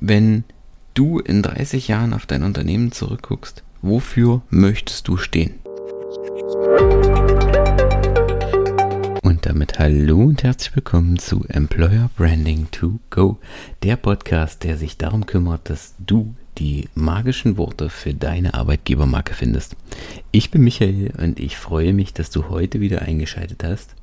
wenn du in 30 Jahren auf dein Unternehmen zurückguckst, wofür möchtest du stehen? Und damit hallo und herzlich willkommen zu Employer Branding to Go, der Podcast, der sich darum kümmert, dass du die magischen Worte für deine Arbeitgebermarke findest. Ich bin Michael und ich freue mich, dass du heute wieder eingeschaltet hast.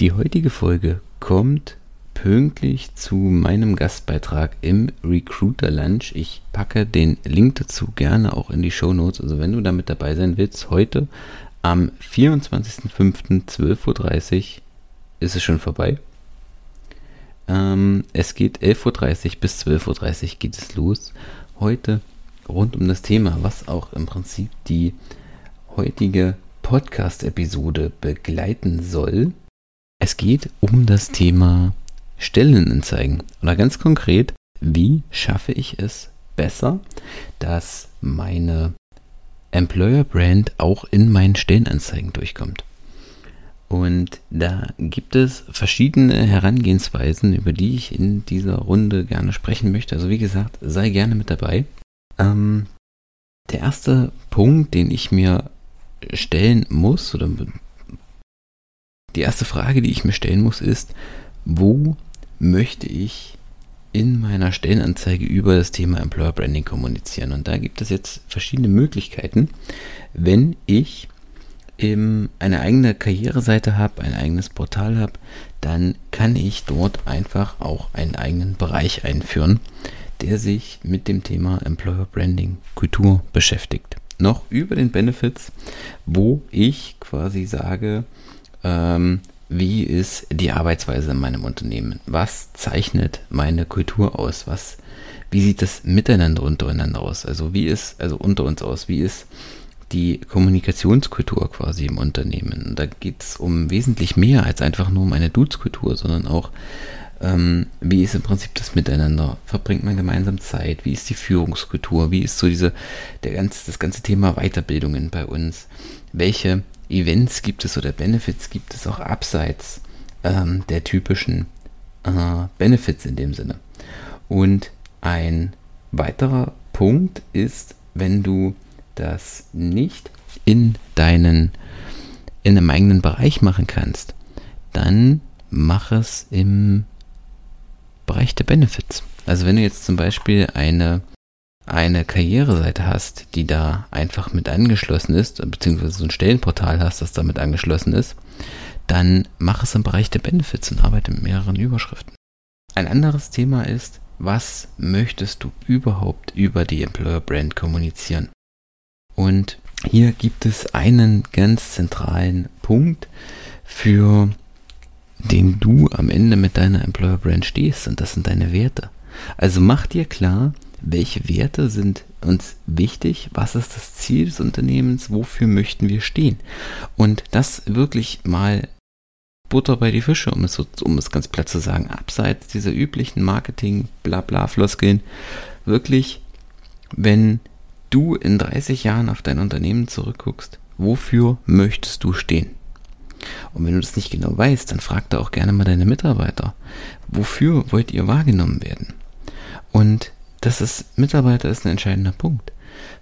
Die heutige Folge kommt pünktlich zu meinem Gastbeitrag im Recruiter Lunch. Ich packe den Link dazu gerne auch in die Show Notes. Also wenn du damit dabei sein willst, heute am 24.05.12.30 Uhr ist es schon vorbei. Ähm, es geht 11.30 Uhr bis 12.30 Uhr geht es los. Heute rund um das Thema, was auch im Prinzip die heutige Podcast-Episode begleiten soll. Es geht um das Thema Stellenanzeigen. Oder ganz konkret, wie schaffe ich es besser, dass meine Employer Brand auch in meinen Stellenanzeigen durchkommt. Und da gibt es verschiedene Herangehensweisen, über die ich in dieser Runde gerne sprechen möchte. Also wie gesagt, sei gerne mit dabei. Ähm, der erste Punkt, den ich mir stellen muss, oder die erste Frage, die ich mir stellen muss, ist, wo möchte ich in meiner Stellenanzeige über das Thema Employer Branding kommunizieren. Und da gibt es jetzt verschiedene Möglichkeiten. Wenn ich eine eigene Karriereseite habe, ein eigenes Portal habe, dann kann ich dort einfach auch einen eigenen Bereich einführen, der sich mit dem Thema Employer Branding Kultur beschäftigt. Noch über den Benefits, wo ich quasi sage, ähm, wie ist die Arbeitsweise in meinem Unternehmen? Was zeichnet meine Kultur aus? Was, wie sieht das Miteinander untereinander aus? Also wie ist, also unter uns aus, wie ist die Kommunikationskultur quasi im Unternehmen? Da geht es um wesentlich mehr als einfach nur um eine Dudes-Kultur, sondern auch ähm, wie ist im Prinzip das Miteinander? Verbringt man gemeinsam Zeit? Wie ist die Führungskultur? Wie ist so diese, der ganze, das ganze Thema Weiterbildungen bei uns? Welche Events gibt es oder Benefits gibt es auch abseits ähm, der typischen äh, Benefits in dem Sinne. Und ein weiterer Punkt ist, wenn du das nicht in deinen in einem eigenen Bereich machen kannst, dann mach es im Bereich der Benefits. Also wenn du jetzt zum Beispiel eine eine Karriereseite hast, die da einfach mit angeschlossen ist, beziehungsweise so ein Stellenportal hast, das damit angeschlossen ist, dann mach es im Bereich der Benefits und arbeite mit mehreren Überschriften. Ein anderes Thema ist, was möchtest du überhaupt über die Employer Brand kommunizieren? Und hier gibt es einen ganz zentralen Punkt, für den du am Ende mit deiner Employer Brand stehst, und das sind deine Werte. Also mach dir klar, welche Werte sind uns wichtig, was ist das Ziel des Unternehmens, wofür möchten wir stehen. Und das wirklich mal Butter bei die Fische, um es, um es ganz platt zu sagen, abseits dieser üblichen Marketing-Blabla-Floskeln, wirklich, wenn du in 30 Jahren auf dein Unternehmen zurückguckst, wofür möchtest du stehen? Und wenn du das nicht genau weißt, dann frag da auch gerne mal deine Mitarbeiter, wofür wollt ihr wahrgenommen werden? Und das ist, Mitarbeiter ist ein entscheidender Punkt.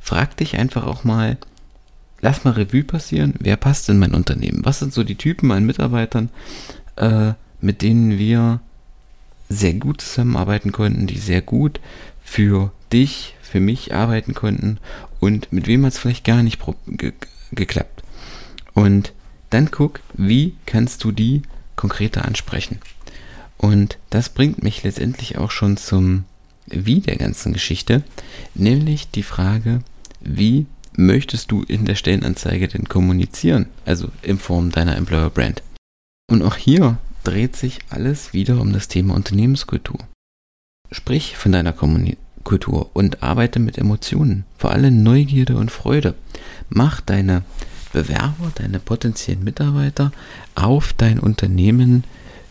Frag dich einfach auch mal, lass mal Revue passieren, wer passt in mein Unternehmen? Was sind so die Typen an Mitarbeitern, äh, mit denen wir sehr gut zusammenarbeiten konnten, die sehr gut für dich, für mich arbeiten konnten und mit wem hat es vielleicht gar nicht ge geklappt. Und dann guck, wie kannst du die konkreter ansprechen. Und das bringt mich letztendlich auch schon zum wie der ganzen Geschichte, nämlich die Frage, wie möchtest du in der Stellenanzeige denn kommunizieren, also in Form deiner Employer Brand. Und auch hier dreht sich alles wieder um das Thema Unternehmenskultur. Sprich von deiner Kultur und arbeite mit Emotionen, vor allem Neugierde und Freude. Mach deine Bewerber, deine potenziellen Mitarbeiter auf dein Unternehmen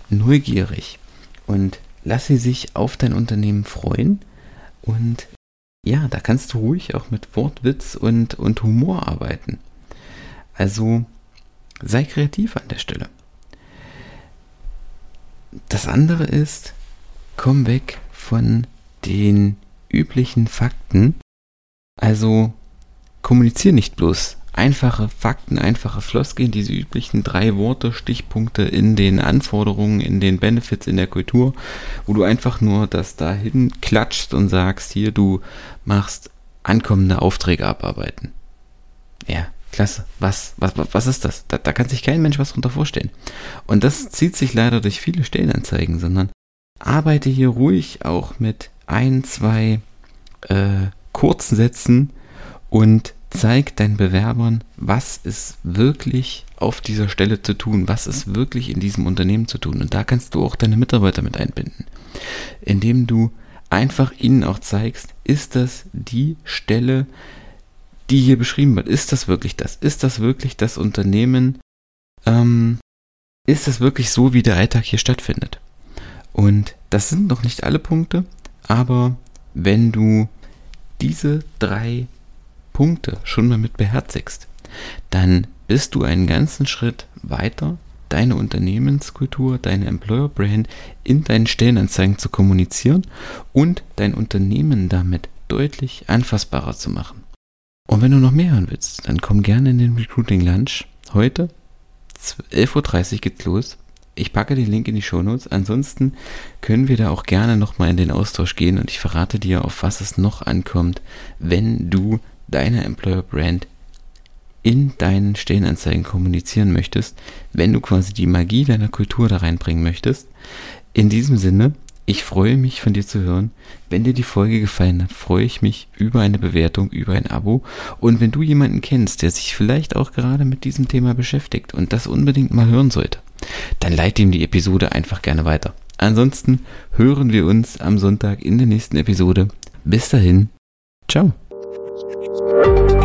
neugierig und lass sie sich auf dein Unternehmen freuen und ja, da kannst du ruhig auch mit Wortwitz und, und Humor arbeiten. Also sei kreativ an der Stelle. Das andere ist, komm weg von den üblichen Fakten. Also kommuniziere nicht bloß einfache Fakten, einfache Floskeln, diese üblichen drei Worte, Stichpunkte in den Anforderungen, in den Benefits in der Kultur, wo du einfach nur das dahin klatschst und sagst, hier, du machst ankommende Aufträge abarbeiten. Ja, klasse. Was, was, was ist das? Da, da kann sich kein Mensch was drunter vorstellen. Und das zieht sich leider durch viele Stellenanzeigen, sondern arbeite hier ruhig auch mit ein, zwei äh, kurzen Sätzen und zeig deinen Bewerbern, was ist wirklich auf dieser Stelle zu tun, was ist wirklich in diesem Unternehmen zu tun. Und da kannst du auch deine Mitarbeiter mit einbinden, indem du einfach ihnen auch zeigst, ist das die Stelle, die hier beschrieben wird, ist das wirklich das? Ist das wirklich das Unternehmen? Ähm, ist das wirklich so, wie der Alltag hier stattfindet? Und das sind noch nicht alle Punkte, aber wenn du diese drei Punkte schon mal mit beherzigst, dann bist du einen ganzen Schritt weiter, deine Unternehmenskultur, deine Employer Brand in deinen Stellenanzeigen zu kommunizieren und dein Unternehmen damit deutlich anfassbarer zu machen. Und wenn du noch mehr hören willst, dann komm gerne in den Recruiting Lunch. Heute 11.30 Uhr geht's los. Ich packe den Link in die Shownotes. Ansonsten können wir da auch gerne nochmal in den Austausch gehen und ich verrate dir, auf was es noch ankommt, wenn du deine Employer Brand in deinen Stellenanzeigen kommunizieren möchtest, wenn du quasi die Magie deiner Kultur da reinbringen möchtest. In diesem Sinne, ich freue mich von dir zu hören. Wenn dir die Folge gefallen hat, freue ich mich über eine Bewertung, über ein Abo. Und wenn du jemanden kennst, der sich vielleicht auch gerade mit diesem Thema beschäftigt und das unbedingt mal hören sollte, dann leite ihm die Episode einfach gerne weiter. Ansonsten hören wir uns am Sonntag in der nächsten Episode. Bis dahin. Ciao. thank you.